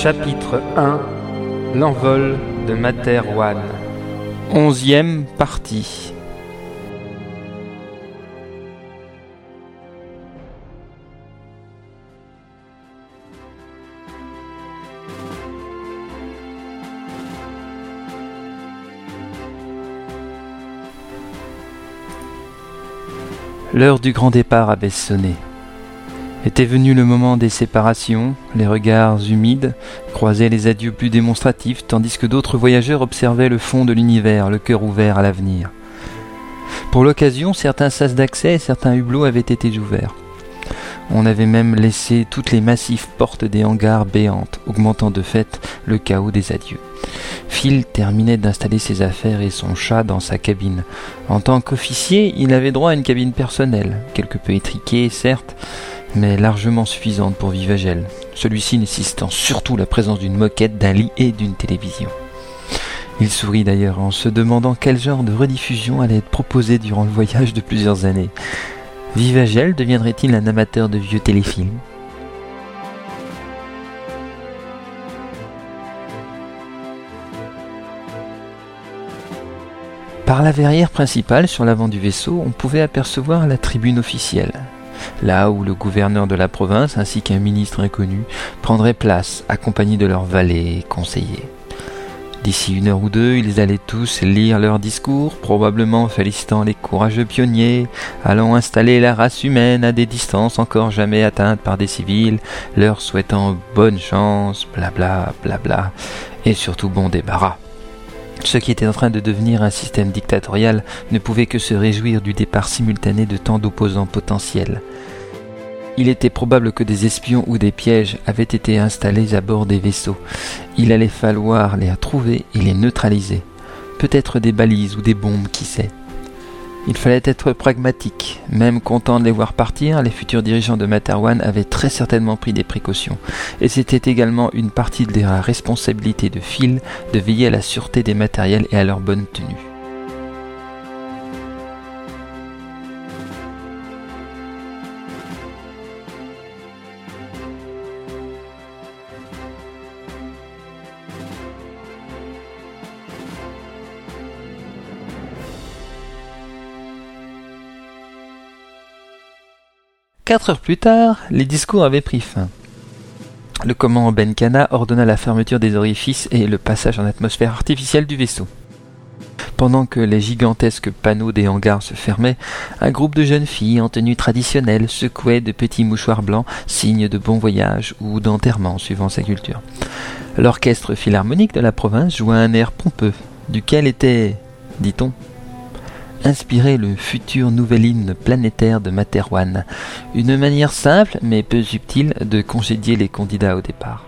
Chapitre 1 L'envol de Materwan. Onzième partie. L'heure du grand départ avait sonné. Était venu le moment des séparations, les regards humides croisaient les adieux plus démonstratifs, tandis que d'autres voyageurs observaient le fond de l'univers, le cœur ouvert à l'avenir. Pour l'occasion, certains sas d'accès et certains hublots avaient été ouverts. On avait même laissé toutes les massives portes des hangars béantes, augmentant de fait le chaos des adieux. Phil terminait d'installer ses affaires et son chat dans sa cabine. En tant qu'officier, il avait droit à une cabine personnelle, quelque peu étriquée, certes, mais largement suffisante pour Vivagel, celui-ci nécessitant surtout la présence d'une moquette, d'un lit et d'une télévision. Il sourit d'ailleurs en se demandant quel genre de rediffusion allait être proposé durant le voyage de plusieurs années. Vivagel deviendrait-il un amateur de vieux téléfilms? Par la verrière principale sur l'avant du vaisseau, on pouvait apercevoir la tribune officielle, là où le gouverneur de la province ainsi qu'un ministre inconnu prendraient place, accompagnés de leurs valets et conseillers. D'ici une heure ou deux, ils allaient tous lire leur discours, probablement félicitant les courageux pionniers, allant installer la race humaine à des distances encore jamais atteintes par des civils, leur souhaitant bonne chance, blabla, blabla, et surtout bon débarras. Ce qui était en train de devenir un système dictatorial ne pouvait que se réjouir du départ simultané de tant d'opposants potentiels. Il était probable que des espions ou des pièges avaient été installés à bord des vaisseaux. Il allait falloir les trouver et les neutraliser. Peut-être des balises ou des bombes, qui sait. Il fallait être pragmatique. Même content de les voir partir, les futurs dirigeants de Materwan avaient très certainement pris des précautions. Et c'était également une partie de la responsabilité de Phil de veiller à la sûreté des matériels et à leur bonne tenue. Quatre heures plus tard, les discours avaient pris fin. Le commandant Benkana ordonna la fermeture des orifices et le passage en atmosphère artificielle du vaisseau. Pendant que les gigantesques panneaux des hangars se fermaient, un groupe de jeunes filles en tenue traditionnelle secouait de petits mouchoirs blancs, signe de bon voyage ou d'enterrement suivant sa culture. L'orchestre philharmonique de la province joua un air pompeux, duquel était, dit-on, inspiré le futur nouvel hymne planétaire de Materwan, une manière simple mais peu subtile de congédier les candidats au départ.